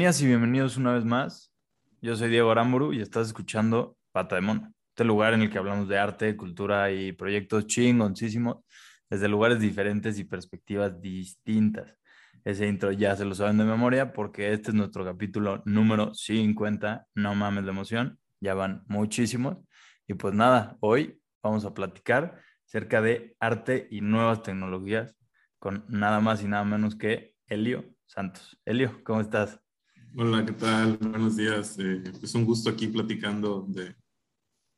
Bienvenidas y bienvenidos una vez más. Yo soy Diego Aramburu y estás escuchando Pata de Mono, este lugar en el que hablamos de arte, cultura y proyectos chingoncísimos desde lugares diferentes y perspectivas distintas. Ese intro ya se lo saben de memoria porque este es nuestro capítulo número 50. No mames de emoción, ya van muchísimos. Y pues nada, hoy vamos a platicar acerca de arte y nuevas tecnologías con nada más y nada menos que Elio Santos. Elio, ¿cómo estás? Hola, ¿qué tal? Buenos días. Eh, es un gusto aquí platicando de,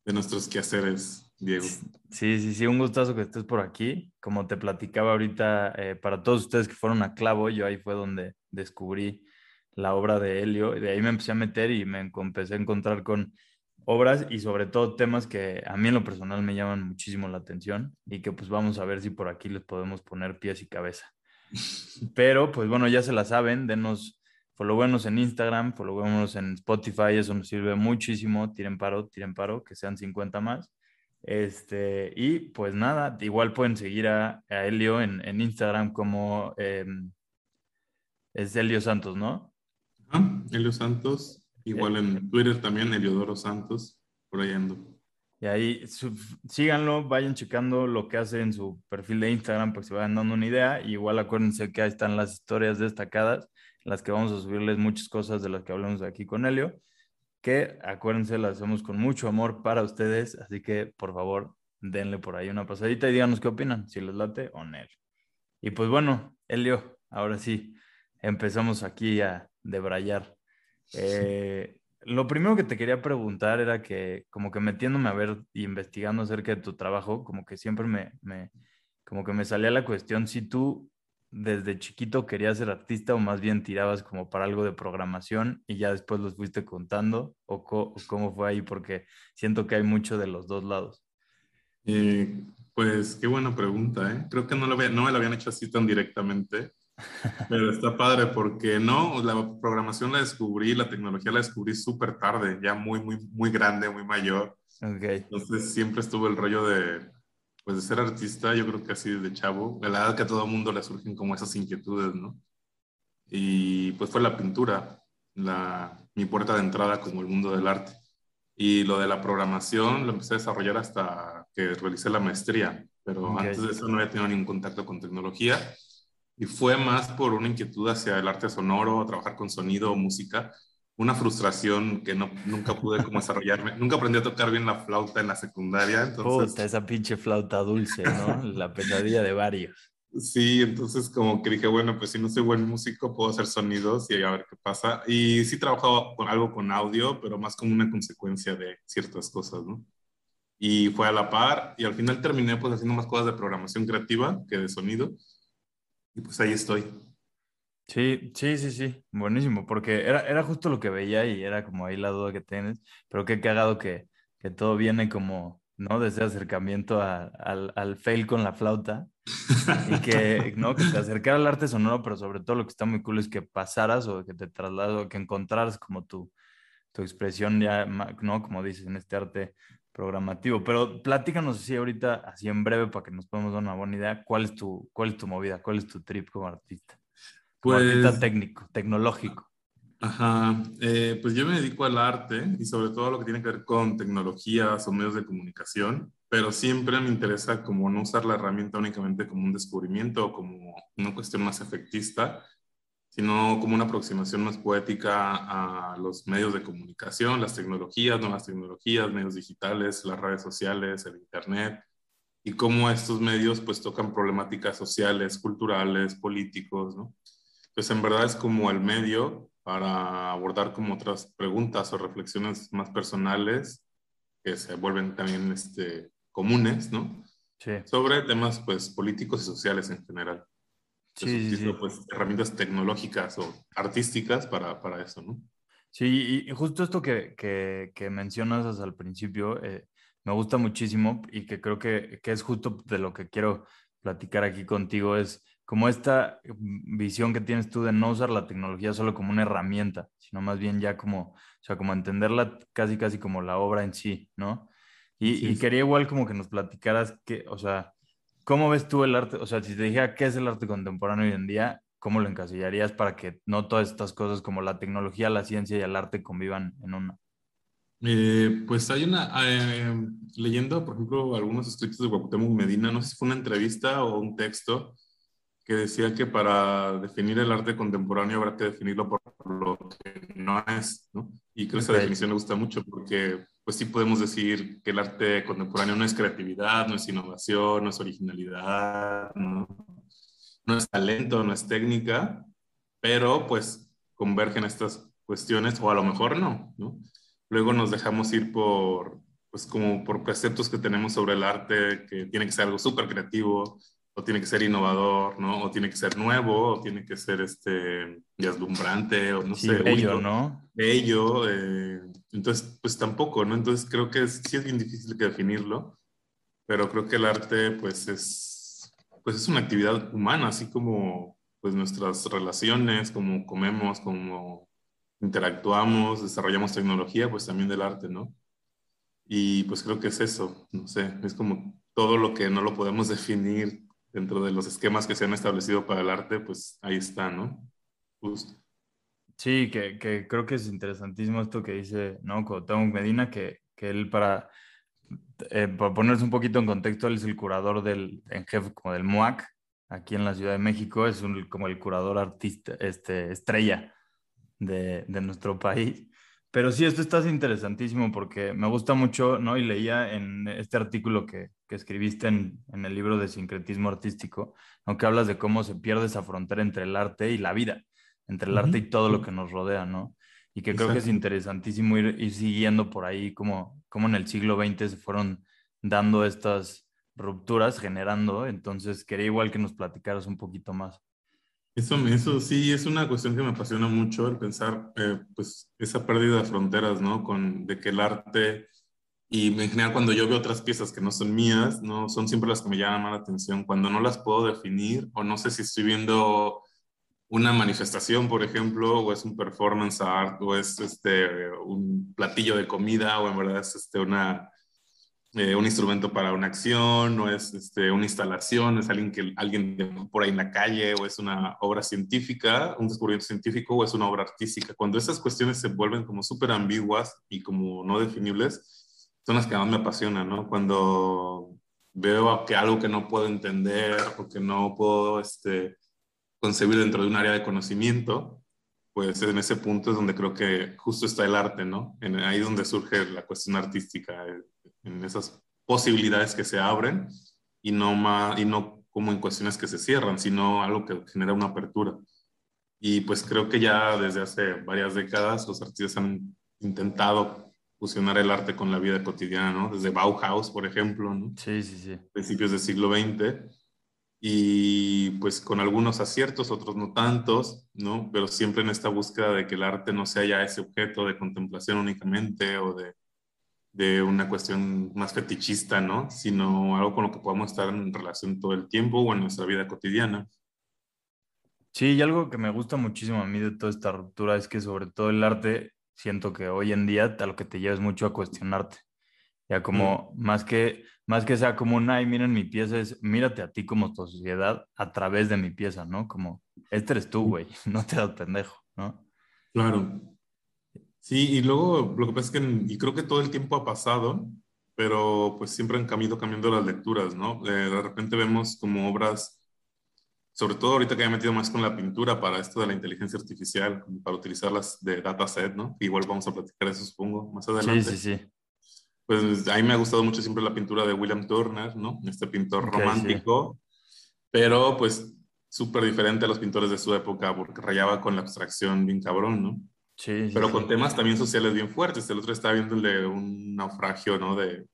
de, nuestros quehaceres, Diego. Sí, sí, sí, un gustazo que estés por aquí. Como te platicaba ahorita, eh, para todos ustedes que fueron a Clavo, yo ahí fue donde descubrí la obra de Helio. De ahí me empecé a meter y me empecé a encontrar con obras y sobre todo temas que a mí en lo personal me llaman muchísimo la atención y que pues vamos a ver si por aquí les podemos poner pies y cabeza. Pero pues bueno, ya se la saben, denos followemos en Instagram, followemos en Spotify, eso nos sirve muchísimo. Tiren paro, tiren paro, que sean 50 más. Este, y pues nada, igual pueden seguir a, a Helio en, en, Instagram como em, es Helio Santos, ¿no? Ah, Helio Santos, igual en Twitter también, Heliodoro Santos, por ahí ando. Y ahí síganlo, vayan checando lo que hace en su perfil de Instagram para que se vayan dando una idea. igual acuérdense que ahí están las historias destacadas, las que vamos a subirles muchas cosas de las que hablamos aquí con Helio, que acuérdense, las hacemos con mucho amor para ustedes. Así que por favor, denle por ahí una pasadita y díganos qué opinan, si les late o no. Y pues bueno, Helio, ahora sí, empezamos aquí a debrayar. Eh, lo primero que te quería preguntar era que, como que metiéndome a ver y investigando acerca de tu trabajo, como que siempre me, me, como que me salía la cuestión si tú desde chiquito querías ser artista o más bien tirabas como para algo de programación y ya después los fuiste contando o, cómo fue ahí, porque siento que hay mucho de los dos lados. Eh, pues qué buena pregunta, ¿eh? Creo que no, lo no me lo habían hecho así tan directamente. Pero está padre porque no, la programación la descubrí, la tecnología la descubrí súper tarde, ya muy, muy, muy grande, muy mayor. Okay. Entonces siempre estuvo el rollo de, pues, de ser artista, yo creo que así desde chavo, la verdad que a todo mundo le surgen como esas inquietudes, ¿no? Y pues fue la pintura, la, mi puerta de entrada como el mundo del arte. Y lo de la programación lo empecé a desarrollar hasta que realicé la maestría, pero antes de eso no había tenido ningún contacto con tecnología y fue más por una inquietud hacia el arte sonoro, trabajar con sonido o música, una frustración que no, nunca pude como desarrollarme. nunca aprendí a tocar bien la flauta en la secundaria. Entonces... Puta, esa pinche flauta dulce, ¿no? la pesadilla de varios. Sí, entonces como que dije, bueno, pues si no soy buen músico, puedo hacer sonidos y a ver qué pasa. Y sí trabajaba con algo con audio, pero más como una consecuencia de ciertas cosas, ¿no? Y fue a la par y al final terminé pues haciendo más cosas de programación creativa que de sonido y pues ahí estoy. Sí, sí, sí, sí, buenísimo, porque era, era justo lo que veía y era como ahí la duda que tienes, pero qué cagado que, que todo viene como, ¿no? Desde acercamiento al, al, fail con la flauta y que, ¿no? Que te acercara al arte sonoro, pero sobre todo lo que está muy cool es que pasaras o que te trasladas o que encontraras como tu, tu expresión ya, ¿no? Como dices, en este arte programativo. Pero platícanos así ahorita, así en breve, para que nos podamos dar una buena idea, ¿cuál es tu, cuál es tu movida? ¿Cuál es tu trip como artista? Pues, técnico, tecnológico. Ajá, eh, pues yo me dedico al arte y sobre todo a lo que tiene que ver con tecnologías o medios de comunicación, pero siempre me interesa como no usar la herramienta únicamente como un descubrimiento o como una cuestión más efectista, sino como una aproximación más poética a los medios de comunicación, las tecnologías, nuevas tecnologías, medios digitales, las redes sociales, el Internet, y cómo estos medios pues tocan problemáticas sociales, culturales, políticos, ¿no? Pues en verdad es como el medio para abordar como otras preguntas o reflexiones más personales que se vuelven también este, comunes, ¿no? Sí. Sobre temas pues políticos y sociales en general sí, sí, pues, herramientas tecnológicas o artísticas para, para eso, ¿no? Sí, y justo esto que, que, que mencionas al principio eh, me gusta muchísimo y que creo que, que, es justo de lo que quiero platicar aquí contigo, es como esta visión que tienes tú de no usar la tecnología solo como una herramienta, sino más bien ya como, o sea, como entenderla casi, casi como la obra en sí, ¿no? Y, y quería igual como que nos platicaras que, o sea, ¿Cómo ves tú el arte? O sea, si te dijera qué es el arte contemporáneo hoy en día, cómo lo encasillarías para que no todas estas cosas como la tecnología, la ciencia y el arte convivan en una? Eh, pues hay una, eh, leyendo, por ejemplo, algunos escritos de Cuauhtémoc Medina, no sé si fue una entrevista o un texto, que decía que para definir el arte contemporáneo habrá que definirlo por lo que no es, ¿no? Y creo que esa definición me gusta mucho porque pues sí podemos decir que el arte contemporáneo no es creatividad, no es innovación, no es originalidad, no, no es talento, no es técnica, pero pues convergen estas cuestiones o a lo mejor no, ¿no? Luego nos dejamos ir por, pues como por preceptos que tenemos sobre el arte, que tiene que ser algo súper creativo, o tiene que ser innovador, ¿no? O tiene que ser nuevo, o tiene que ser este, deslumbrante, o no sé. Bello, ¿no? Bello. Eh, entonces, pues tampoco, ¿no? Entonces creo que sí es bien difícil que definirlo, pero creo que el arte, pues es, pues es una actividad humana, así como pues nuestras relaciones, como comemos, como interactuamos, desarrollamos tecnología, pues también del arte, ¿no? Y pues creo que es eso, no sé, es como todo lo que no lo podemos definir dentro de los esquemas que se han establecido para el arte, pues ahí está, ¿no? Justo. Sí, que, creo que es interesantísimo esto que dice, ¿no? Medina, que, él para, eh, ponerse un poquito en contexto, él es el curador del, en jefe como del MOAC, aquí en la Ciudad de México, es un, como el curador artista, este, estrella de, de nuestro país. Pero sí, esto está interesantísimo porque me gusta mucho, ¿no? Y leía en este artículo que, que escribiste en, en, el libro de sincretismo artístico, aunque hablas de cómo se pierde esa frontera entre el arte y la vida, entre el arte y todo lo que nos rodea, ¿no? Y que creo que es interesantísimo ir, ir siguiendo por ahí cómo, cómo en el siglo XX se fueron dando estas rupturas, generando. Entonces, quería igual que nos platicaras un poquito más. Eso, eso sí, es una cuestión que me apasiona mucho, el pensar, eh, pues, esa pérdida de fronteras, ¿no? Con, de que el arte, y en general cuando yo veo otras piezas que no son mías, ¿no? Son siempre las que me llaman la atención, cuando no las puedo definir, o no sé si estoy viendo una manifestación, por ejemplo, o es un performance art, o es este, un platillo de comida, o en verdad es este, una, eh, un instrumento para una acción, o es este, una instalación, es alguien que alguien por ahí en la calle, o es una obra científica, un descubrimiento científico, o es una obra artística. Cuando esas cuestiones se vuelven como súper ambiguas y como no definibles, son las que más me apasionan, ¿no? Cuando veo que algo que no puedo entender o que no puedo este, concebir dentro de un área de conocimiento, pues en ese punto es donde creo que justo está el arte, ¿no? En, ahí donde surge la cuestión artística, eh, en esas posibilidades que se abren y no, más, y no como en cuestiones que se cierran, sino algo que genera una apertura. Y pues creo que ya desde hace varias décadas los artistas han intentado fusionar el arte con la vida cotidiana, ¿no? Desde Bauhaus, por ejemplo, ¿no? Sí, sí, sí. Principios del siglo XX y pues con algunos aciertos, otros no tantos, ¿no? Pero siempre en esta búsqueda de que el arte no sea ya ese objeto de contemplación únicamente o de, de una cuestión más fetichista, ¿no? Sino algo con lo que podamos estar en relación todo el tiempo o en nuestra vida cotidiana. Sí, y algo que me gusta muchísimo a mí de toda esta ruptura es que sobre todo el arte, siento que hoy en día a lo que te lleva es mucho a cuestionarte. Ya como mm. más que más que sea como un, ay, miren mi pieza, es mírate a ti como tu sociedad a través de mi pieza, ¿no? Como, este eres tú, güey, no te das pendejo, ¿no? Claro. Sí, y luego lo que pasa es que, y creo que todo el tiempo ha pasado, pero pues siempre han cambiado cambiando las lecturas, ¿no? Eh, de repente vemos como obras, sobre todo ahorita que he metido más con la pintura para esto de la inteligencia artificial, para utilizarlas de dataset, ¿no? Igual vamos a platicar eso, supongo, más adelante. Sí, sí, sí pues a mí me ha gustado mucho siempre la pintura de William Turner, ¿no? Este pintor romántico, pero pues súper diferente a los pintores de su época porque rayaba con la abstracción bien cabrón, ¿no? Sí. Pero con temas también sociales bien fuertes. El otro estaba viéndole un naufragio, ¿no? De,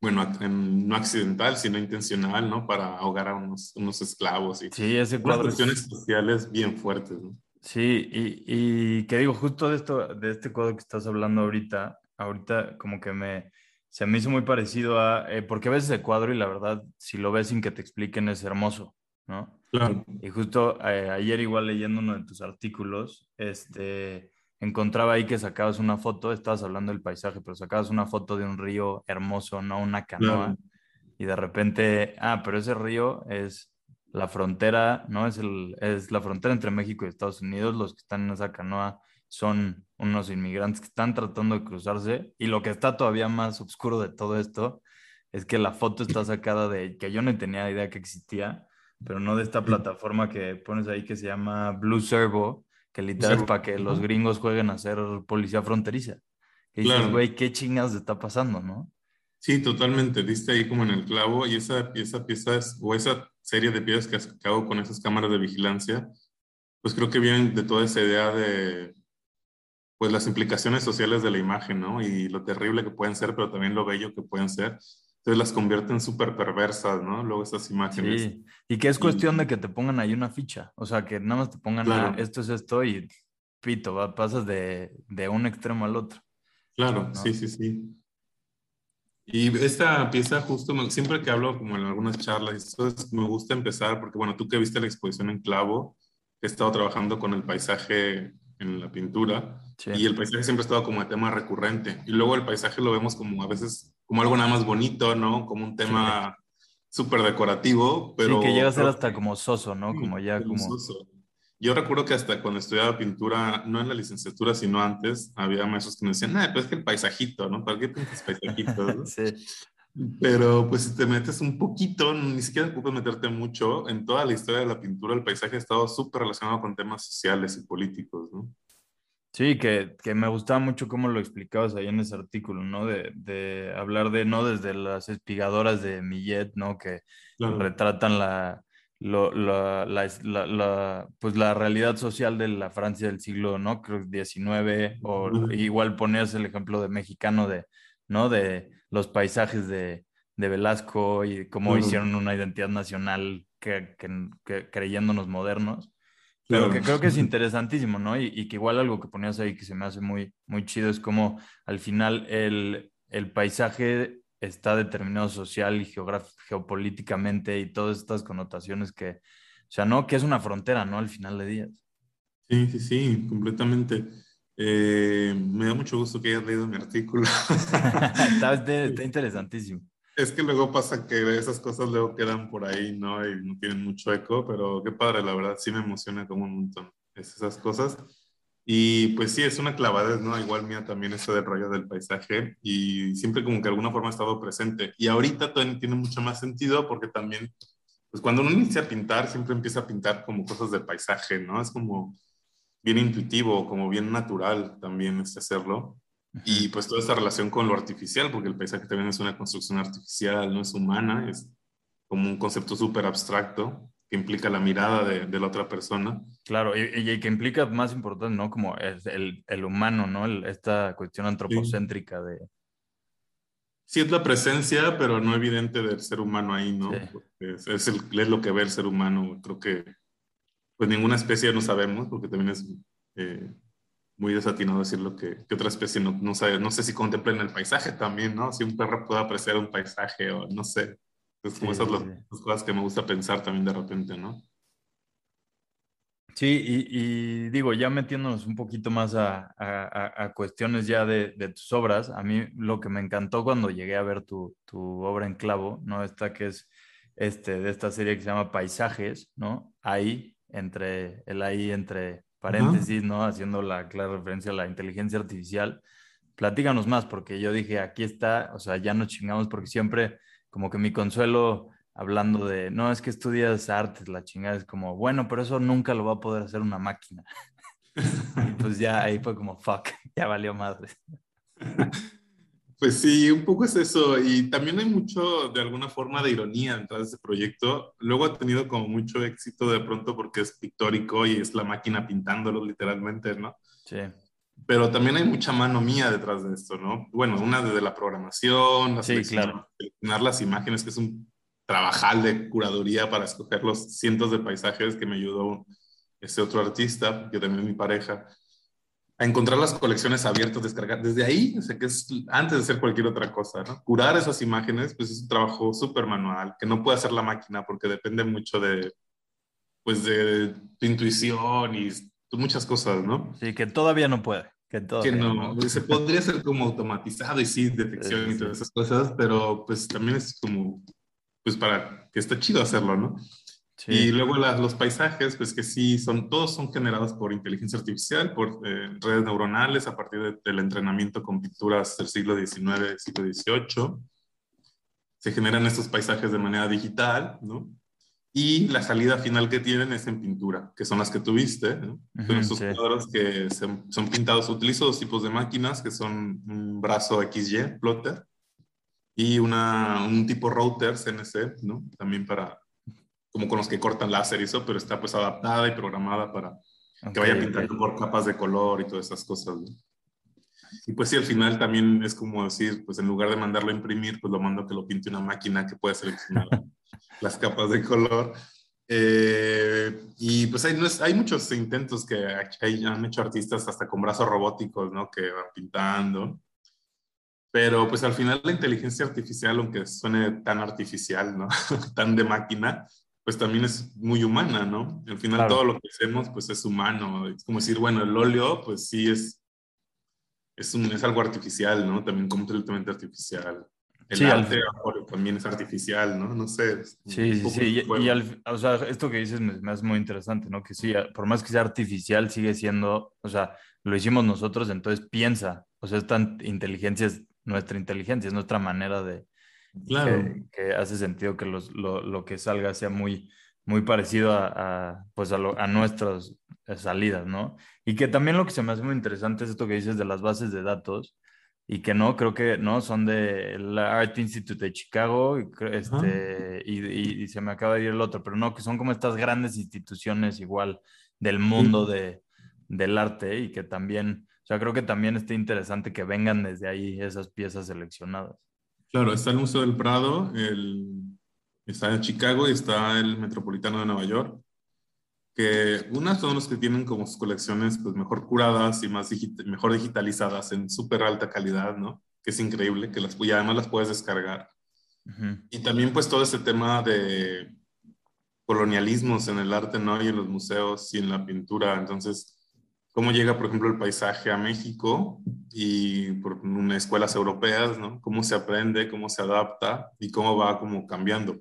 bueno, no accidental, sino intencional, ¿no? Para ahogar a unos, unos esclavos. Y sí, ese cuadro. cuestiones sociales bien fuertes, ¿no? Sí, y, y que digo, justo de esto, de este cuadro que estás hablando ahorita, ahorita como que me, se me hizo muy parecido a, eh, porque ves el cuadro y la verdad, si lo ves sin que te expliquen es hermoso, ¿no? Claro. Y justo eh, ayer igual leyendo uno de tus artículos, este, encontraba ahí que sacabas una foto, estabas hablando del paisaje, pero sacabas una foto de un río hermoso, no una canoa, y de repente, ah, pero ese río es la frontera, ¿no? Es, el, es la frontera entre México y Estados Unidos. Los que están en esa canoa son unos inmigrantes que están tratando de cruzarse. Y lo que está todavía más oscuro de todo esto es que la foto está sacada de que yo no tenía idea que existía, pero no de esta plataforma que pones ahí que se llama Blue Servo, que literal es para que los gringos jueguen a ser policía fronteriza. Y dices, güey, ¿qué chingas está pasando, no? Sí, totalmente. Diste ahí como en el clavo y esa, esa pieza es, o esa serie de piezas que has sacado con esas cámaras de vigilancia, pues creo que vienen de toda esa idea de pues las implicaciones sociales de la imagen, ¿no? Y lo terrible que pueden ser, pero también lo bello que pueden ser. Entonces las convierten súper perversas, ¿no? Luego estas imágenes. Sí, y que es cuestión de que te pongan ahí una ficha, o sea, que nada más te pongan ah, esto es esto y pito, pasas de, de, un extremo al otro. Claro, sí, sí, sí. Y esta pieza justo, siempre que hablo como en algunas charlas, me gusta empezar porque, bueno, tú que viste la exposición en clavo, he estado trabajando con el paisaje en la pintura y el paisaje siempre ha estado como el tema recurrente. Y luego el paisaje lo vemos como a veces como algo nada más bonito, ¿no? Como un tema súper decorativo, pero... Sí, que llega a ser hasta como soso, ¿no? Como ya como... Soso. Yo recuerdo que hasta cuando estudiaba pintura, no en la licenciatura, sino antes, había maestros que me decían, no, pues es que el paisajito, ¿no? ¿Para qué pintas paisajitos? sí. Pero pues si te metes un poquito, ni siquiera puedes meterte mucho, en toda la historia de la pintura el paisaje ha estado súper relacionado con temas sociales y políticos, ¿no? Sí, que, que, me gustaba mucho cómo lo explicabas ahí en ese artículo, ¿no? De, de hablar de, no desde las espigadoras de Millet, ¿no? Que retratan la, lo, la, la, pues la realidad social de la Francia del siglo, ¿no? Creo XIX, o igual ponías el ejemplo de mexicano de, ¿no? De los paisajes de, de Velasco y cómo hicieron una identidad nacional que, que, creyéndonos modernos. Pero que creo que es interesantísimo, ¿no? Y, y, que igual algo que ponías ahí que se me hace muy, muy chido es como al final el, el paisaje está determinado social y geopolíticamente y todas estas connotaciones que, o sea, no, que es una frontera, ¿no? Al final de días. Sí, sí, sí, completamente. Eh, me da mucho gusto que hayas leído mi artículo. está, está, interesantísimo. Es que luego pasa que esas cosas luego quedan por ahí, ¿no? Y no tienen mucho eco, pero qué padre, la verdad, sí me emociona como un montón esas cosas. Y pues sí, es una clavada, ¿no? Igual mía también eso del rollo del paisaje y siempre como que de alguna forma ha estado presente. Y ahorita también tiene mucho más sentido porque también, pues cuando uno inicia a pintar, siempre empieza a pintar como cosas de paisaje, ¿no? Es como bien intuitivo, como bien natural también este hacerlo. Y pues toda esta relación con lo artificial, porque el paisaje también es una construcción artificial, no es humana, es como un concepto súper abstracto que implica la mirada de, de la otra persona. Claro, y, y, que implica más importante, ¿no? Como es el, el humano, ¿no? esta cuestión antropocéntrica de... Sí, es la presencia, pero no evidente del ser humano ahí, ¿no? Es, es, el, es, lo que ve el ser humano. Creo que, pues ninguna especie no sabemos, porque también es eh, muy desatinado decir lo que, que, otra especie no, no sabe. No sé si contempla en el paisaje también, ¿no? Si un perro puede apreciar un paisaje o no sé. Es como esas las, cosas que me gusta pensar también de repente, ¿no? Sí, y, digo, ya metiéndonos un poquito más a, a, cuestiones ya de, de, tus obras, a mí lo que me encantó cuando llegué a ver tu, tu, obra en clavo, ¿no? Esta que es este, de esta serie que se llama Paisajes, ¿no? Ahí, entre, el ahí entre paréntesis, ¿no? Haciendo la clara referencia a la inteligencia artificial. Platíganos más, porque yo dije, aquí está, o sea, ya nos chingamos porque siempre como que mi consuelo hablando de, no, es que estudias artes, la chingada es como, bueno, pero eso nunca lo va a poder hacer una máquina. y pues ya ahí fue como, fuck, ya valió madre. Pues sí, un poco es eso. Y también hay mucho, de alguna forma, de ironía detrás de ese proyecto. Luego ha tenido como mucho éxito de pronto porque es pictórico y es la máquina pintándolo literalmente, ¿no? Sí pero también hay mucha mano mía detrás de esto, ¿no? Bueno, una desde la programación, la sí, claro. seleccionar las imágenes, que es un trabajal de curaduría para escoger los cientos de paisajes que me ayudó este otro artista, que también es mi pareja, a encontrar las colecciones abiertas, descargar. Desde ahí, o sea, que es antes de hacer cualquier otra cosa, ¿no? Curar esas imágenes, pues es un trabajo súper manual, que no puede hacer la máquina porque depende mucho de, pues, de tu intuición y muchas cosas, ¿no? Sí, que todavía no puede. Que, que no, se podría ser como automatizado y sí, detección y todas esas cosas, pero pues también es como, pues para que está chido hacerlo, ¿no? Y luego los paisajes, pues que sí, son, todos son generados por inteligencia artificial, por eh, redes neuronales a partir del entrenamiento con pinturas del siglo XIX, siglo XVIII. Se generan estos paisajes de manera digital, ¿no? Y la salida final que tienen es en pintura, que son las que tuviste, ¿no? son estos cuadros que son pintados. Utilizo dos tipos de máquinas, que son un brazo XY, plotter, y una, un tipo router CNC, ¿no? También para como con los que cortan láser y eso, pero está pues adaptada y programada para que vaya pintando por capas de color y todas esas cosas. Y pues sí, al final también es como decir, pues en lugar de mandarlo a imprimir, pues lo mando a que lo pinte una máquina que puede seleccionar las capas de color. Eh, y pues hay, hay muchos intentos que hay, han hecho artistas hasta con brazos robóticos, ¿no? Que van pintando. Pero pues al final la inteligencia artificial, aunque suene tan artificial, ¿no? tan de máquina, pues también es muy humana, ¿no? Al final todo lo que hacemos, pues es humano. Es como decir, bueno, el óleo, pues sí es, es, un, es algo artificial, ¿no? También completamente artificial. El sí, arte también es artificial, ¿no? No sé. Sí, sí, sí. Y, al, o sea, esto que dices me, me, hace muy interesante, ¿no? Que sí, por más que sea artificial, sigue siendo, o sea, lo hicimos nosotros, entonces piensa. O sea, esta inteligencia es nuestra inteligencia, es nuestra manera de, Claro. Que, hace sentido que los, lo, lo, que salga sea muy, muy parecido a, a pues a, a, nuestras salidas, ¿no? Y que también lo que se me hace muy interesante es esto que dices de las bases de datos y que no, creo que no, son de la Art Institute de Chicago este, y, y, se me acaba de ir el otro, pero no, que son como estas grandes instituciones igual del mundo de, del arte y que también, o sea, creo que también está interesante que vengan desde ahí esas piezas seleccionadas. Claro, está el Museo del Prado, el, está en Chicago y está el Metropolitano de Nueva York, que unas son los que tienen como sus colecciones pues mejor curadas y más mejor digitalizadas en súper alta calidad, ¿no? Que es increíble, que las, y además las puedes descargar. Y también pues todo ese tema de colonialismos en el arte, ¿no? Y en los museos y en la pintura. Entonces, cómo llega, por ejemplo, el paisaje a México y por unas escuelas europeas, ¿no? Cómo se aprende, cómo se adapta y cómo va como cambiando.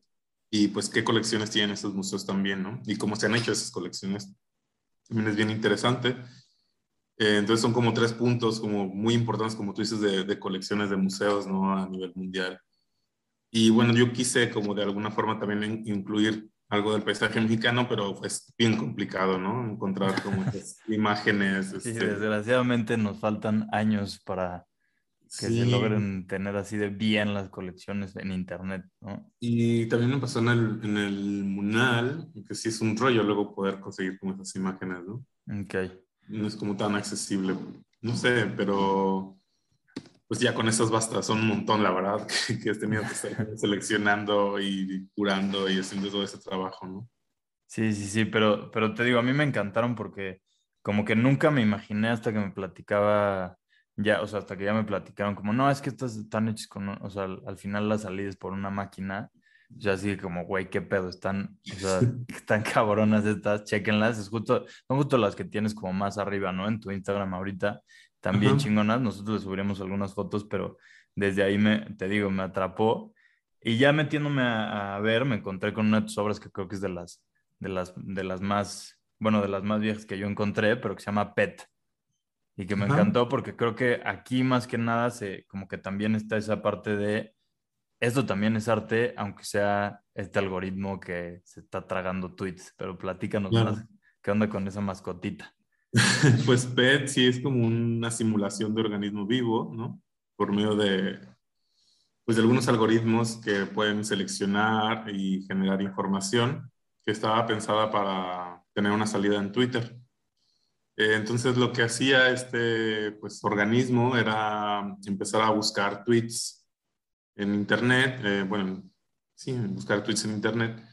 Y pues qué colecciones tienen esos museos también, ¿no? Y cómo se han hecho esas colecciones. También es bien interesante. Eh, entonces son como tres puntos como muy importantes, como tú dices, de, de colecciones de museos, ¿no? A nivel mundial. Y bueno, yo quise como de alguna forma también incluir algo del paisaje mexicano, pero es bien complicado, ¿no? Encontrar como estas imágenes. Sí, este desgraciadamente nos faltan años para que se logren tener así de bien las colecciones en internet, ¿no? Y también me pasó en el, en el Munal, que sí es un rollo luego poder conseguir como esas imágenes, ¿no? Ok. No es como tan accesible, no sé, pero pues ya con esas bastas, son un montón, la verdad, que, has tenido que estar seleccionando y curando y haciendo todo ese trabajo, ¿no? Sí, sí, sí, pero, pero te digo, a mí me encantaron porque como que nunca me imaginé hasta que me platicaba, ya, o sea, hasta que ya me platicaron, como, no, es que estas están hechas con, o sea, al, final las salidas por una máquina, ya así como, güey, qué pedo, están, o sea, están cabronas estas, chequenlas, es justo, son justo las que tienes como más arriba, ¿no? En tu Instagram ahorita, también chingonas. Nosotros le subiremos algunas fotos, pero desde ahí me, te digo, me atrapó. Y ya metiéndome a, ver, me encontré con una de tus obras que creo que es de las, de las, de las más, bueno, de las más viejas que yo encontré, pero que se llama Pet. Y que me encantó porque creo que aquí más que nada se, como que también está esa parte de, esto también es arte, aunque sea este algoritmo que se está tragando tweets, pero platícanos más, ¿qué onda con esa mascotita? pues PET sí es como una simulación de organismo vivo, ¿no? Por medio de, pues de algunos algoritmos que pueden seleccionar y generar información que estaba pensada para tener una salida en Twitter. Eh, entonces lo que hacía este pues, organismo era empezar a buscar tweets en Internet, eh, bueno, sí, buscar tweets en Internet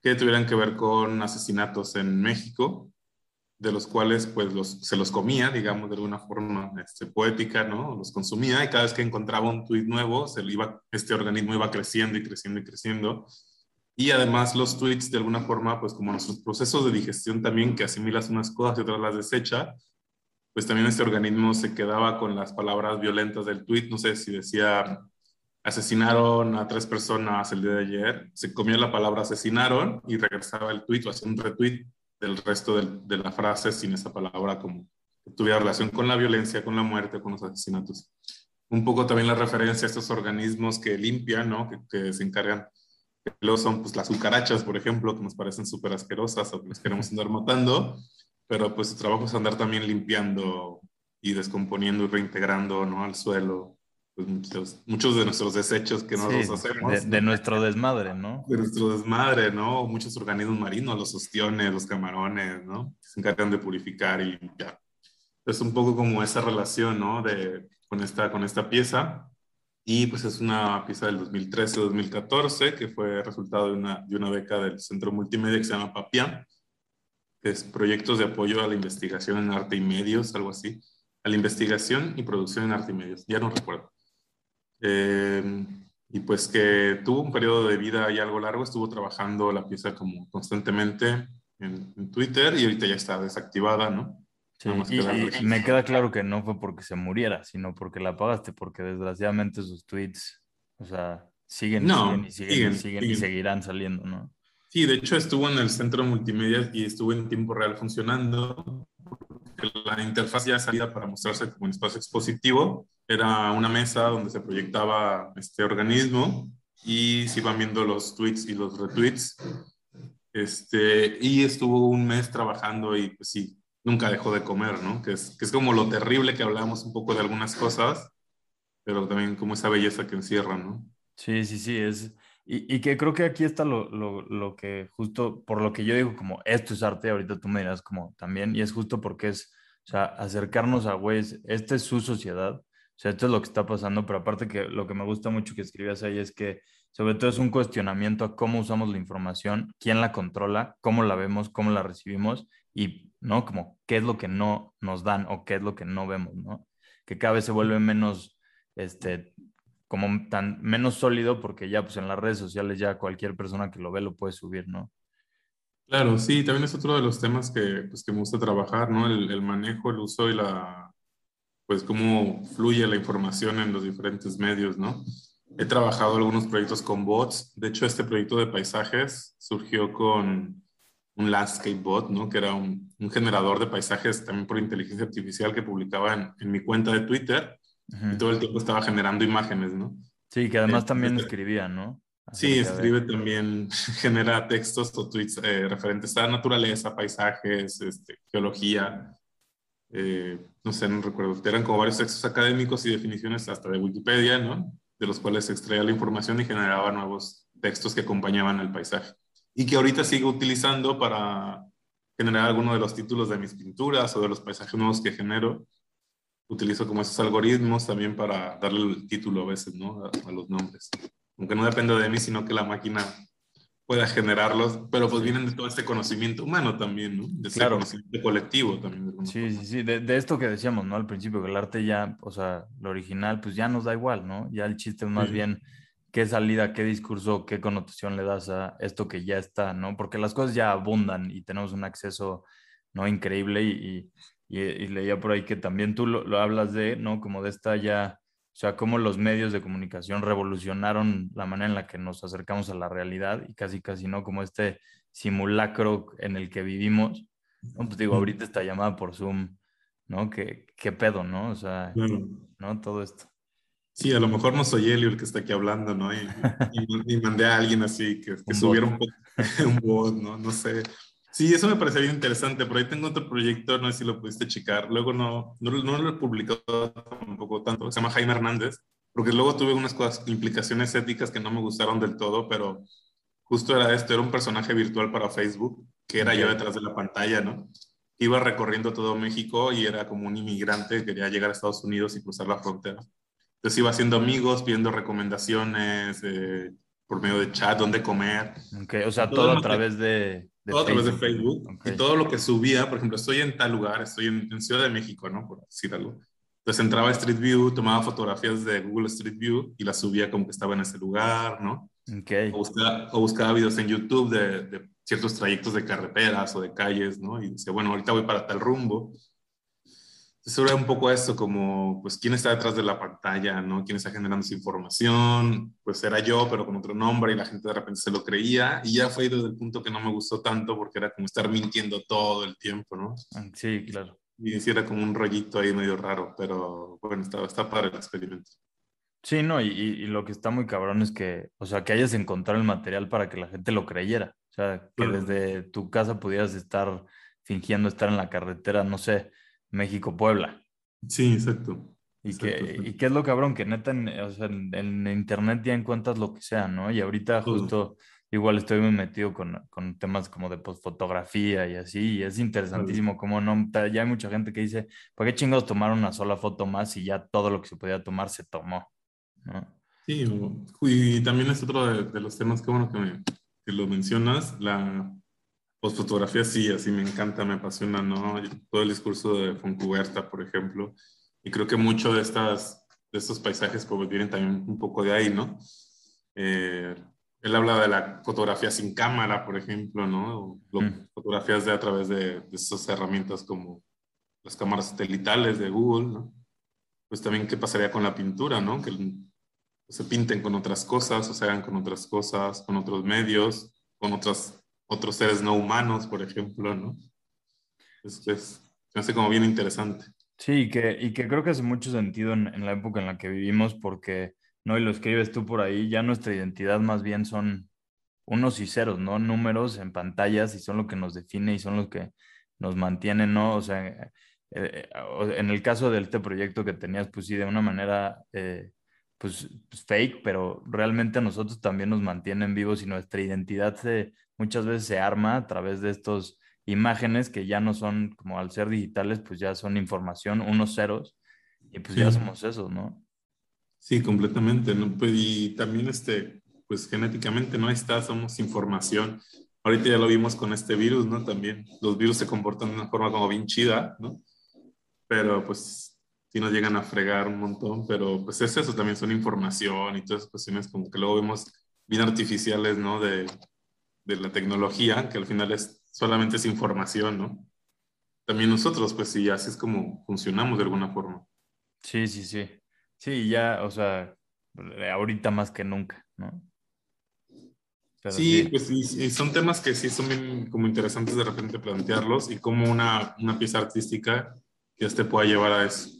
que tuvieran que ver con asesinatos en México de los cuales pues los, se los comía, digamos, de alguna forma este, poética, ¿no? Los consumía y cada vez que encontraba un tuit nuevo, se iba, este organismo iba creciendo y creciendo y creciendo. Y además los tweets de alguna forma, pues como nuestros procesos de digestión también, que asimilas unas cosas y otras las desecha, pues también este organismo se quedaba con las palabras violentas del tweet, no sé si decía asesinaron a tres personas el día de ayer, se comió la palabra asesinaron y regresaba el tweet o hacía un retweet del resto de, la frase sin esa palabra como que tuviera relación con la violencia, con la muerte, con los asesinatos. Un poco también la referencia a estos organismos que limpian, ¿no? que, que se encargan Luego son pues, las cucarachas, por ejemplo, que nos parecen súper asquerosas o que nos queremos andar matando, pero pues su trabajo es andar también limpiando y descomponiendo y reintegrando ¿no? al suelo pues, muchos, muchos de nuestros desechos que nosotros hacemos. De, nuestro desmadre, ¿no? De nuestro desmadre, ¿no? Muchos organismos marinos, los ostiones, los camarones, ¿no? se encargan de purificar y ya. Es un poco como esa relación, ¿no? De, con, esta, con esta pieza. Y pues es una pieza del 2013-2014 que fue resultado de una, de una beca del Centro Multimedia que se llama PAPIAM, que es Proyectos de Apoyo a la Investigación en Arte y Medios, algo así. A la investigación y producción en arte y medios, ya no recuerdo. Eh, y pues que tuvo un periodo de vida y algo largo, estuvo trabajando la pieza como constantemente en, en Twitter y ahorita ya está desactivada, ¿no? y, me queda claro que no fue porque se muriera, sino porque la pagaste, porque desgraciadamente sus tweets, o sea, siguen, y siguen, y siguen, y seguirán saliendo, ¿no? Sí, de hecho estuvo en el centro multimedia y estuvo en tiempo real funcionando. La interfaz ya salida para mostrarse como un espacio expositivo. Era una mesa donde se proyectaba este organismo y se iban viendo los tweets y los retweets. Este, y estuvo un mes trabajando y pues sí, nunca dejó de comer, ¿no? Que es, que es como lo terrible que hablábamos un poco de algunas cosas, pero también como esa belleza que encierra, ¿no? Sí, sí, sí, es... Y, y que creo que aquí está lo, lo, lo, que justo, por lo que yo digo como esto es arte, ahorita tú me dirás como también, y es justo porque es, o sea, acercarnos a güeyes, esta es su sociedad, o sea, esto es lo que está pasando, pero aparte que lo que me gusta mucho que escribías ahí es que sobre todo es un cuestionamiento a cómo usamos la información, quién la controla, cómo la vemos, cómo la recibimos y ¿no? Como qué es lo que no nos dan o qué es lo que no vemos, ¿no? Que cada vez se vuelve menos, este, como tan menos sólido porque ya pues en las redes sociales ya cualquier persona que lo ve lo puede subir, ¿no? Claro, sí, también es otro de los temas que, pues, que me gusta trabajar, ¿no? El, el, manejo, el uso y la, pues cómo fluye la información en los diferentes medios, ¿no? He trabajado algunos proyectos con bots, de hecho este proyecto de paisajes surgió con un landscape bot, ¿no? Que era un, un, generador de paisajes también por inteligencia artificial que publicaba en, en mi cuenta de Twitter y todo el tiempo estaba generando imágenes, ¿no? Sí, que además también escribía, ¿no? sí, escribe también, genera textos o tweets eh, referentes a naturaleza, paisajes, este, geología, eh, no sé, no recuerdo, eran como varios textos académicos y definiciones hasta de Wikipedia, ¿no? De los cuales se extraía la información y generaba nuevos textos que acompañaban al paisaje y que ahorita sigo utilizando para generar alguno de los títulos de mis pinturas o de los paisajes nuevos que genero. Utilizo como esos algoritmos también para darle el título a veces, ¿no? A, los nombres. Aunque no depende de mí, sino que la máquina pueda generarlos, pero pues vienen de todo este conocimiento humano también, ¿no? De este conocimiento colectivo también. Sí, sí, sí, de, esto que decíamos, ¿no? Al principio, que el arte ya, o sea, lo original, pues ya nos da igual, ¿no? Ya el chiste es más bien qué salida, qué discurso, qué connotación le das a esto que ya está, ¿no? Porque las cosas ya abundan y tenemos un acceso, ¿no? Increíble y, y, leía por ahí que también tú lo, hablas de, ¿no? Como de esta ya, o sea, cómo los medios de comunicación revolucionaron la manera en la que nos acercamos a la realidad y casi, casi, ¿no? Como este simulacro en el que vivimos. ¿no? Pues digo, ahorita está llamada por Zoom, ¿no? ¿Qué, qué pedo, ¿no? O sea, ¿no? Todo esto. Sí, a lo mejor no soy Elio el que está aquí hablando, ¿no? Y, y, mandé a alguien así que, que subiera un, un bot, ¿no? No sé. Sí, eso me parece bien interesante. Por ahí tengo otro proyecto, no sé si lo pudiste checar. Luego no, no, no lo he publicado tampoco tanto. Se llama Jaime Hernández, porque luego tuve unas cosas, implicaciones éticas que no me gustaron del todo, pero justo era esto, era un personaje virtual para Facebook, que era yo detrás de la pantalla, ¿no? Iba recorriendo todo México y era como un inmigrante, quería llegar a Estados Unidos y cruzar la frontera. Entonces iba haciendo amigos, pidiendo recomendaciones eh, por medio de chat, dónde comer. Okay, o sea, todo, a través de, todo a través de Facebook. Y todo lo que subía, por ejemplo, estoy en tal lugar, estoy en, Ciudad de México, ¿no? Por decir algo. Entonces entraba a Street View, tomaba fotografías de Google Street View y las subía como que estaba en ese lugar, ¿no? Okay. O, buscaba, o buscaba videos en YouTube de, de, ciertos trayectos de carreteras o de calles, ¿no? Y decía, bueno, ahorita voy para tal rumbo Eso era un poco esto, como, pues, ¿quién está detrás de la pantalla, no? ¿Quién está generando esa información? Pues era yo, pero con otro nombre, y la gente de repente se lo creía, y ya fue desde el punto que no me gustó tanto, porque era como estar mintiendo todo el tiempo, ¿no? Sí, claro. Y sí era como un rollito ahí medio raro, pero bueno, está, está para el experimento. Sí, no, y, y, lo que está muy cabrón es que, o sea, que hayas encontrado el material para que la gente lo creyera. O sea, que desde tu casa pudieras estar fingiendo estar en la carretera, no sé, México-Puebla. Sí, exacto. Y, que, y qué es lo cabrón, que neta, en, o sea, en, internet ya encuentras lo que sea, ¿no? Y ahorita justo igual estoy muy metido con, con temas como de fotografía y así, y es interesantísimo cómo no, ya hay mucha gente que dice, ¿para qué chingados tomar una sola foto más y ya todo lo que se podía tomar se tomó? ¿no? Sí, y también es otro de, de los temas que bueno que, me, que lo mencionas, la fotografía sí, así me encanta, me apasiona, ¿no? Todo el discurso de Foncuberta, por ejemplo, y creo que mucho de, estas, de estos paisajes pues vienen también un poco de ahí, ¿no? Eh, él habla de la fotografía sin cámara, por ejemplo, ¿no? Mm. Fotografías de a través de, de estas herramientas como las cámaras satelitales de Google, ¿no? Pues también qué pasaría con la pintura, ¿no? Que se pinten con otras cosas o se hagan con otras cosas, con otros medios, con otras otros seres no humanos, por ejemplo, ¿no? Es, es, hace como bien interesante. Sí, y que, y que creo que hace mucho sentido en, en, la época en la que vivimos porque, ¿no? Y lo escribes tú por ahí, ya nuestra identidad más bien son unos y ceros, ¿no? Números en pantallas y son lo que nos define y son los que nos mantienen, ¿no? O sea, eh, eh, en el caso de este proyecto que tenías, pues sí, de una manera, eh, pues, pues, fake, pero realmente a nosotros también nos mantienen vivos y nuestra identidad se, muchas veces se arma a través de estos imágenes que ya no son, como al ser digitales, pues ya son información, unos ceros, y pues ya somos esos, ¿no? Sí, completamente, ¿no? Pues, y también, este, pues genéticamente, ¿no? Ahí está, somos información. Ahorita ya lo vimos con este virus, ¿no? También los virus se comportan de una forma como bien chida, ¿no? Pero pues sí nos llegan a fregar un montón, pero pues es eso, también son información y todas esas cuestiones como que luego vemos bien artificiales, ¿no? De, de la tecnología, que al final es solamente es información, ¿no? También nosotros, pues sí, así es como funcionamos de alguna forma. Sí, sí, sí. Sí, ya, o sea, ahorita más que nunca, ¿no? sí, pues sí, son temas que sí son bien como interesantes de repente plantearlos y como una, una pieza artística que te pueda llevar a eso.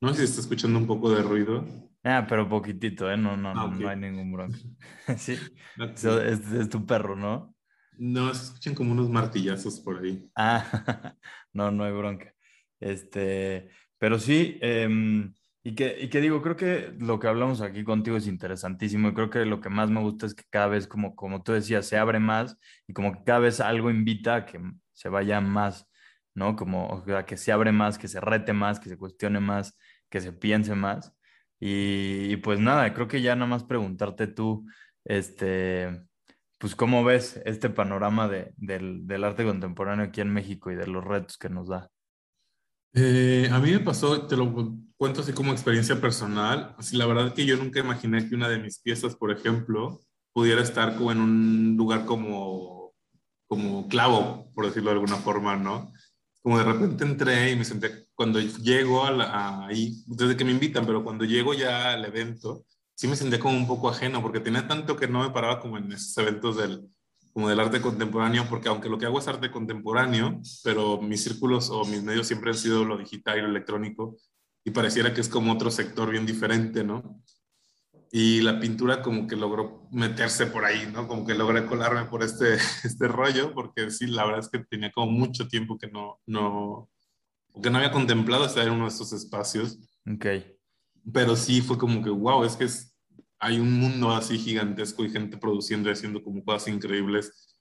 No sé si está escuchando un poco de ruido. Ah, pero poquitito, ¿eh? No, no, ah, no, hay ningún bronco. sí, es, tu perro, ¿no? No, se escuchan como unos martillazos por ahí. Ah, no, no hay bronca. Este, pero sí, em, y, que, y que digo, creo que lo que hablamos aquí contigo es interesantísimo y creo que lo que más me gusta es que cada vez, como, como tú decías, se abre más y como que cada vez algo invita a que se vaya más, ¿no? Como o que se abre más, que se rete más, que se cuestione más, que se piense más. Y, pues nada, creo que ya nada más preguntarte tú, este, pues cómo ves este panorama de, del, del, arte contemporáneo aquí en México y de los retos que nos da. Eh, a mí me pasó, te lo cuento así como experiencia personal, así la verdad que yo nunca imaginé que una de mis piezas, por ejemplo, pudiera estar como en un lugar como, como clavo, por decirlo de alguna forma, ¿no? Como de repente entré y me senté, cuando llego a ahí, desde que me invitan, pero cuando llego ya al evento, sí me senté como un poco ajeno, porque tenía tanto que no me paraba como en esos eventos del, como del arte contemporáneo, porque aunque lo que hago es arte contemporáneo, pero mis círculos o mis medios siempre han sido lo digital y lo electrónico, y pareciera que es como otro sector bien diferente, ¿no? Y la pintura como que logró meterse por ahí, ¿no? Como que logré colarme por este, este rollo, porque sí, la verdad es que tenía como mucho tiempo que no, no, que no había contemplado estar en uno de estos espacios. Ok. Pero sí fue como que, wow, es que es, hay un mundo así gigantesco y gente produciendo y haciendo como cosas increíbles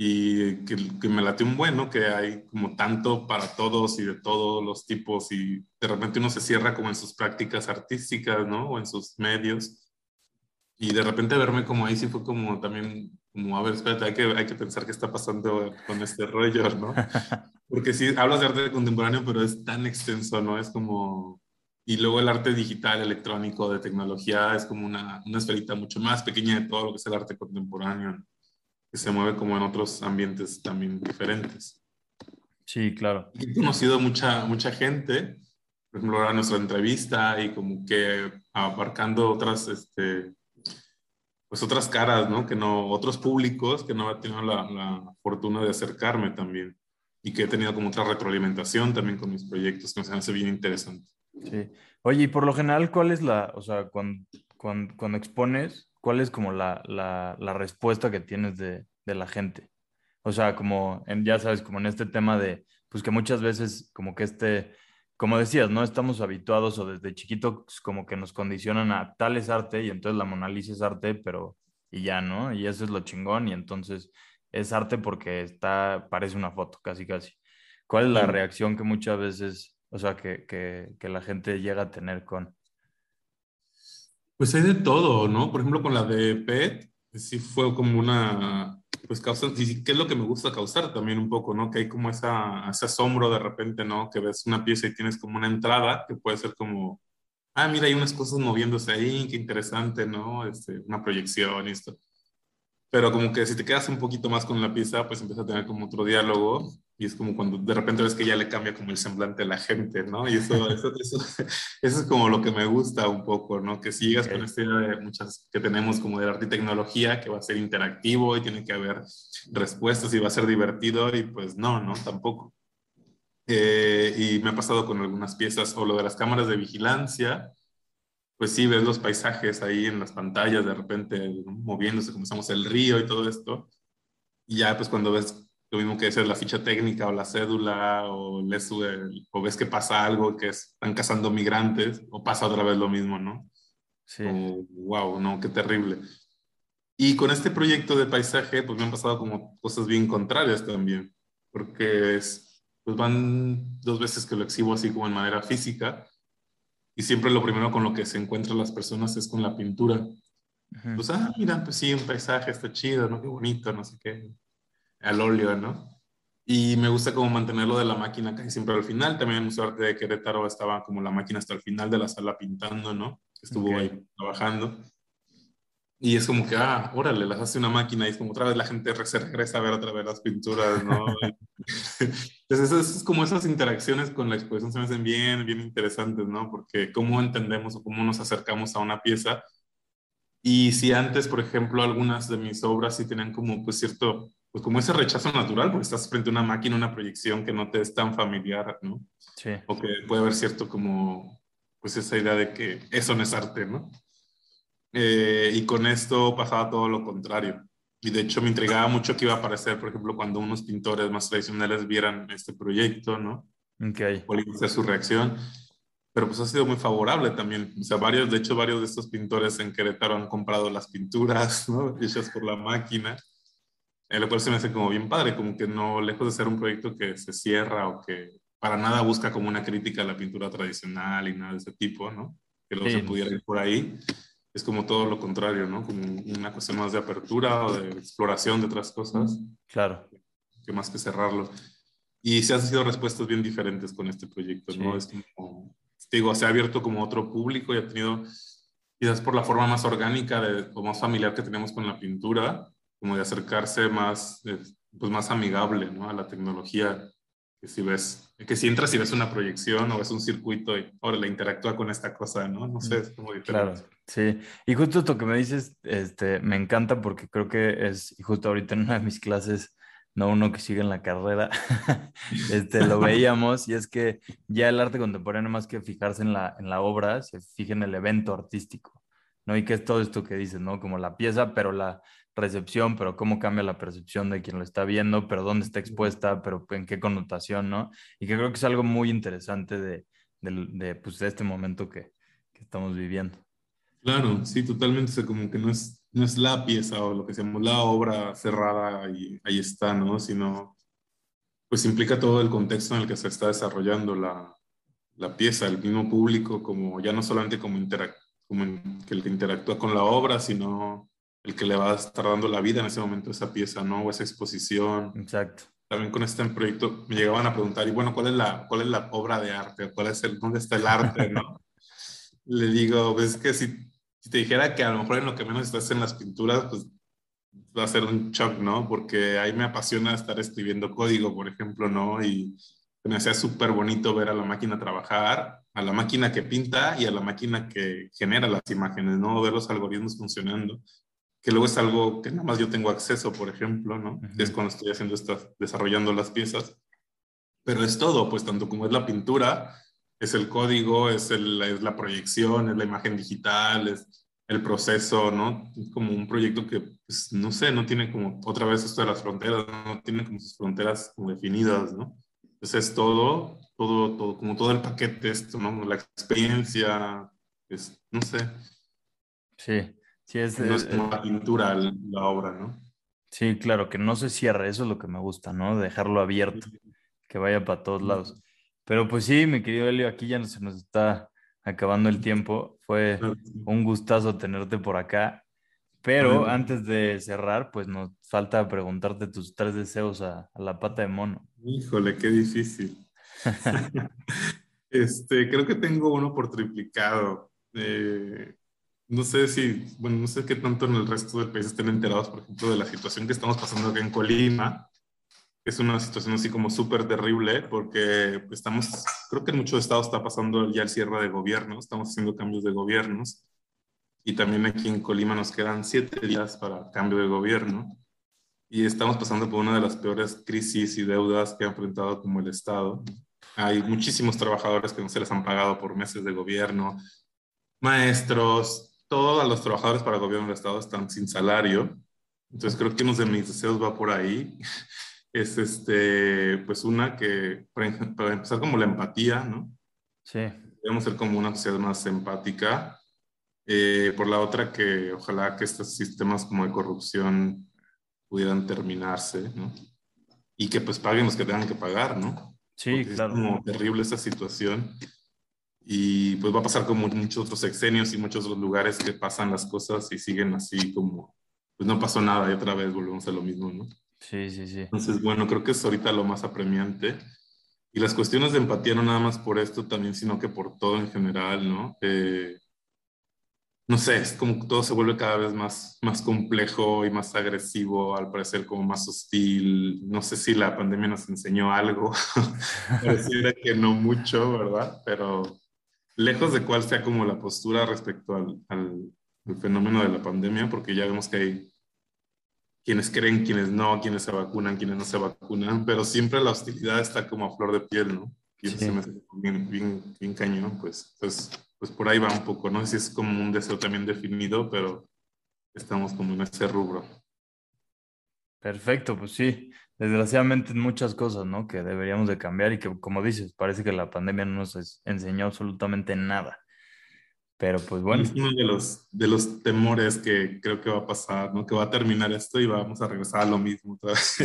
y que, que me late un bueno, que hay como tanto para todos y de todos los tipos y de repente uno se cierra como en sus prácticas artísticas, ¿no? O en sus medios. Y de repente verme como ahí sí fue como también, como, a ver, espérate, hay que, hay que pensar qué está pasando con este rollo, ¿no? Porque sí, hablas de arte contemporáneo, pero es tan extenso, ¿no? Es como... Y luego el arte digital, electrónico, de tecnología, es como una, una esferita mucho más pequeña de todo lo que es el arte contemporáneo. Que se mueve como en otros ambientes también diferentes. Sí, claro. He conocido mucha, mucha gente por ejemplo, ahora nuestra entrevista y como que abarcando otras, este, pues otras caras, ¿no? Que no, otros públicos que no he tenido la, la, fortuna de acercarme también y que he tenido como otra retroalimentación también con mis proyectos que me hace bien interesante. Sí. Oye, y por lo general, ¿cuál es la, o sea, cuando, cuando, cuando expones, cuál es como la, la, la respuesta que tienes de, de, la gente? O sea, como, en, ya sabes, como en este tema de, pues que muchas veces como que este como decías, no estamos habituados o desde chiquitos como que nos condicionan a tal es arte y entonces la Mona Lisa es arte, pero y ya, ¿no? Y eso es lo chingón y entonces es arte porque está, parece una foto, casi, casi. ¿Cuál es la reacción que muchas veces, o sea, que, que, que la gente llega a tener con? Pues hay de todo, ¿no? Por ejemplo, con la de PET, sí fue como una, pues causa, y qué es lo que me gusta causar también un poco, ¿no? Que hay como esa, ese asombro de repente, ¿no? Que ves una pieza y tienes como una entrada que puede ser como, ah, mira, hay unas cosas moviéndose ahí, qué interesante, ¿no? Este, una proyección y esto. Pero como que si te quedas un poquito más con la pieza, pues empieza a tener como otro diálogo y es como cuando de repente ves que ya le cambia como el semblante a la gente, ¿no? Y eso, eso, eso, eso es como lo que me gusta un poco, ¿no? Que sigas con esta idea de muchas que tenemos como de arte y tecnología, que va a ser interactivo y tiene que haber respuestas y va a ser divertido y pues no, ¿no? Tampoco. Eh, y me ha pasado con algunas piezas o lo de las cámaras de vigilancia, pues sí, ves los paisajes ahí en las pantallas de repente moviéndose, como estamos el río y todo esto. Y ya pues cuando ves lo mismo que es la ficha técnica o la cédula o, lees, o ves que pasa algo, que están cazando migrantes o pasa otra vez lo mismo, ¿no? Sí. wow, no, qué terrible. Y con este proyecto de paisaje, pues me han pasado como cosas bien contrarias también, porque es, pues van dos veces que lo exhibo así como en manera física y siempre lo primero con lo que se encuentran las personas es con la pintura. Pues, ah, mira, pues sí, un paisaje está chido, ¿no? Qué bonito, no sé qué al óleo, ¿no? Y me gusta como mantenerlo de la máquina casi siempre al final. También en el Museo de Arte de Querétaro estaba como la máquina hasta el final de la sala pintando, ¿no? Estuvo ahí trabajando. Y es como que, ah, órale, las hace una máquina y es como otra vez la gente se regresa a ver otra vez las pinturas, ¿no? Entonces, eso es como esas interacciones con la exposición se me hacen bien, bien interesantes, ¿no? Porque cómo entendemos o cómo nos acercamos a una pieza. Y si antes, por ejemplo, algunas de mis obras sí tenían como, pues, cierto pues como ese rechazo natural, porque estás frente a una máquina, una proyección que no te es tan familiar, ¿no? Sí. O que puede haber cierto como, pues esa idea de que eso no es arte, ¿no? Eh, y con esto pasaba todo lo contrario. Y de hecho me intrigaba mucho que iba a aparecer, por ejemplo, cuando unos pintores más tradicionales vieran este proyecto, ¿no? Ok. ¿Cuál iba a ser su reacción? Pero pues ha sido muy favorable también. O sea, varios, de hecho, varios de estos pintores en Querétaro han comprado las pinturas, ¿no? Hechas por la máquina lo cual se me hace como bien padre, como que no, lejos de ser un proyecto que se cierra o que para nada busca como una crítica a la pintura tradicional y nada de ese tipo, ¿no? Que luego se pudiera ir por ahí. Es como todo lo contrario, ¿no? Como una cuestión más de apertura o de exploración de otras cosas. Claro. Que más que cerrarlo. Y se han sido respuestas bien diferentes con este proyecto, ¿no? Es como, digo, se ha abierto como otro público y ha tenido, quizás por la forma más orgánica de, o más familiar que tenemos con la pintura, como de acercarse más, pues más amigable, ¿no? A la tecnología, que si ves, que si entras y ves una proyección o ves un circuito y ahora le interactúa con esta cosa, ¿no? No sé, es como diferente. Claro, sí. Y justo esto que me dices, este, me encanta porque creo que es, y justo ahorita en una de mis clases, no uno que sigue en la carrera, este, lo veíamos y es que ya el arte contemporáneo más que fijarse en la, en la obra, se fija en el evento artístico, ¿no? Y que es todo esto que dices, ¿no? Como la pieza, pero la, recepción, pero cómo cambia la percepción de quien lo está viendo, pero dónde está expuesta, pero en qué connotación, ¿no? Y que creo que es algo muy interesante de, de, pues, de este momento que, que, estamos viviendo. Claro, sí, totalmente, como que no es, no es la pieza o lo que llamamos la obra cerrada y ahí está, ¿no? Sino, pues implica todo el contexto en el que se está desarrollando la, la pieza, el mismo público, como ya no solamente como, como que el que interactúa con la obra, sino el que le va a estar dando la vida en ese momento a esa pieza, ¿no? O esa exposición. Exacto. También con este proyecto me llegaban a preguntar, y bueno, ¿cuál es la, cuál es la obra de arte? ¿Cuál es el, ¿Dónde está el arte, no? Le digo, pues que si, si, te dijera que a lo mejor en lo que menos estás en las pinturas, pues va a ser un shock, ¿no? Porque ahí me apasiona estar escribiendo código, por ejemplo, ¿no? Y me hacía súper bonito ver a la máquina trabajar, a la máquina que pinta y a la máquina que genera las imágenes, ¿no? Ver los algoritmos funcionando, que luego es algo que nada más yo tengo acceso, por ejemplo, ¿no? Es cuando estoy haciendo estas, desarrollando las piezas. Pero es todo, pues tanto como es la pintura, es el código, es, el, es la proyección, es la imagen digital, es el proceso, ¿no? Es como un proyecto que, pues, no sé, no tiene como, otra vez esto de las fronteras, no tiene como sus fronteras como definidas, ¿no? Entonces es todo, todo, todo, como todo el paquete esto, ¿no? La experiencia, es, no sé. Sí, sí es... No es como la pintura, la obra, ¿no? Sí, claro, que no se cierre, eso es lo que me gusta, ¿no? Dejarlo abierto, que vaya para todos lados. Pero pues sí, mi querido Elio, aquí ya se nos está acabando el tiempo. Fue un gustazo tenerte por acá. Pero antes de cerrar, pues nos falta preguntarte tus tres deseos a, la pata de mono. Híjole, qué difícil. este, creo que tengo uno por triplicado. Eh, no sé si, bueno, no sé qué tanto en el resto del país estén enterados, por ejemplo, de la situación que estamos pasando acá en Colima. Es una situación así como súper terrible porque estamos, creo que en muchos estados está pasando ya el cierre de gobierno, estamos haciendo cambios de gobiernos. Y también aquí en Colima nos quedan siete días para cambio de gobierno. Y estamos pasando por una de las peores crisis y deudas que ha enfrentado como el Estado. Hay muchísimos trabajadores que no se les han pagado por meses de gobierno, maestros, todos los trabajadores para el gobierno del Estado están sin salario. Entonces creo que uno de mis deseos va por ahí es este, pues una que, para, empezar, como la empatía, ¿no? Sí. Debemos ser como una sociedad más empática. Eh, por la otra, que ojalá que estos sistemas como de corrupción pudieran terminarse, ¿no? Y que pues paguen los que tengan que pagar, ¿no? Sí, claro. Es como terrible esta situación. Y pues va a pasar como muchos otros sexenios y muchos otros lugares que pasan las cosas y siguen así como, pues no pasó nada y otra vez volvemos a lo mismo, ¿no? Sí, sí, sí. Entonces, bueno, creo que es ahorita lo más apremiante. Y las cuestiones de empatía no nada más por esto también, sino que por todo en general, ¿no? Eh, no sé, es como todo se vuelve cada vez más, más complejo y más agresivo, al parecer como más hostil. No sé si la pandemia nos enseñó algo, pareciera que no mucho, ¿verdad? Pero lejos de cuál sea como la postura respecto al, al fenómeno de la pandemia, porque ya vemos que hay quienes creen, quienes no, quienes se vacunan, quienes no se vacunan, pero siempre la hostilidad está como a flor de piel, ¿no? Y eso se me hace bien, bien, bien cañón, pues, pues, pues por ahí va un poco, no sé si es como un deseo también definido, pero estamos como en ese rubro. Perfecto, pues sí, desgraciadamente muchas cosas, ¿no? Que deberíamos de cambiar y que, como dices, parece que la pandemia no nos enseñó absolutamente nada. Pero pues bueno. Es uno de los, de los temores que creo que va a pasar, ¿no? Que va a terminar esto y vamos a regresar a lo mismo otra vez.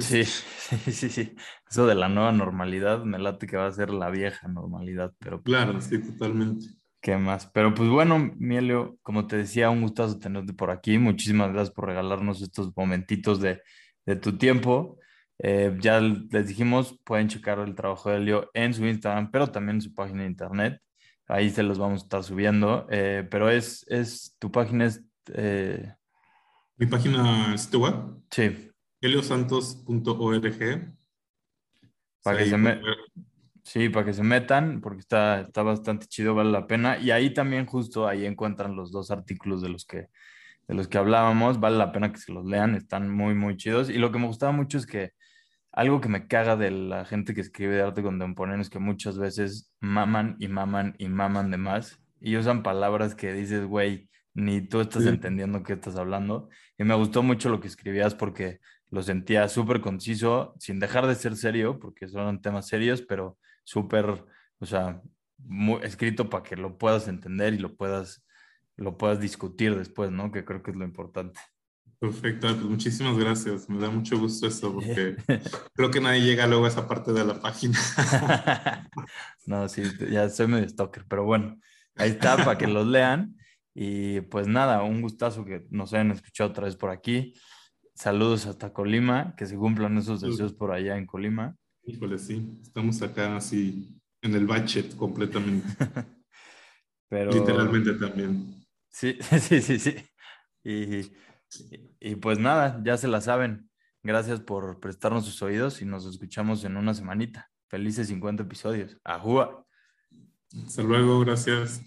Sí, sí, sí, sí. Eso de la nueva normalidad me late que va a ser la vieja normalidad, pero... Pues claro, sí, totalmente. ¿Qué más? Pero pues bueno, Mielio, como te decía, un gustazo tenerte por aquí. Muchísimas gracias por regalarnos estos momentitos de, de tu tiempo. Eh, ya les dijimos, pueden checar el trabajo de Elio en su Instagram, pero también en su página de internet Ahí se los vamos a estar subiendo. Eh, pero es, es, tu página es... Eh, Mi página es tu web. Sí. heliosantos.org. Para que se Sí, para que se metan, porque está, está bastante chido, vale la pena. Y ahí también justo ahí encuentran los dos artículos de los que, de los que hablábamos. Vale la pena que se los lean, están muy, muy chidos. Y lo que me gustaba mucho es que algo que me caga de la gente que escribe de arte contemporáneo es que muchas veces maman y maman y maman de más y usan palabras que dices, güey, ni tú estás entendiendo qué estás hablando. Y me gustó mucho lo que escribías porque lo sentía súper conciso, sin dejar de ser serio, porque son temas serios, pero súper, o sea, escrito para que lo puedas entender y lo puedas, lo puedas discutir después, ¿no? Que creo que es lo importante. Perfecto, pues muchísimas gracias. Me da mucho gusto esto porque creo que nadie llega luego a esa parte de la página. no, sí, ya soy medio stalker, pero bueno, ahí está para que los lean. Y pues nada, un gustazo que nos hayan escuchado otra vez por aquí. Saludos hasta Colima, que se cumplan esos deseos por allá en Colima. Híjole, sí, estamos acá así en el budget completamente. pero... Literalmente también. Sí, sí, sí, sí. Y y, pues nada, ya se la saben. Gracias por prestarnos sus oídos y nos escuchamos en una semanita. Felices 50 episodios. ¡Ajúa! Hasta luego, gracias.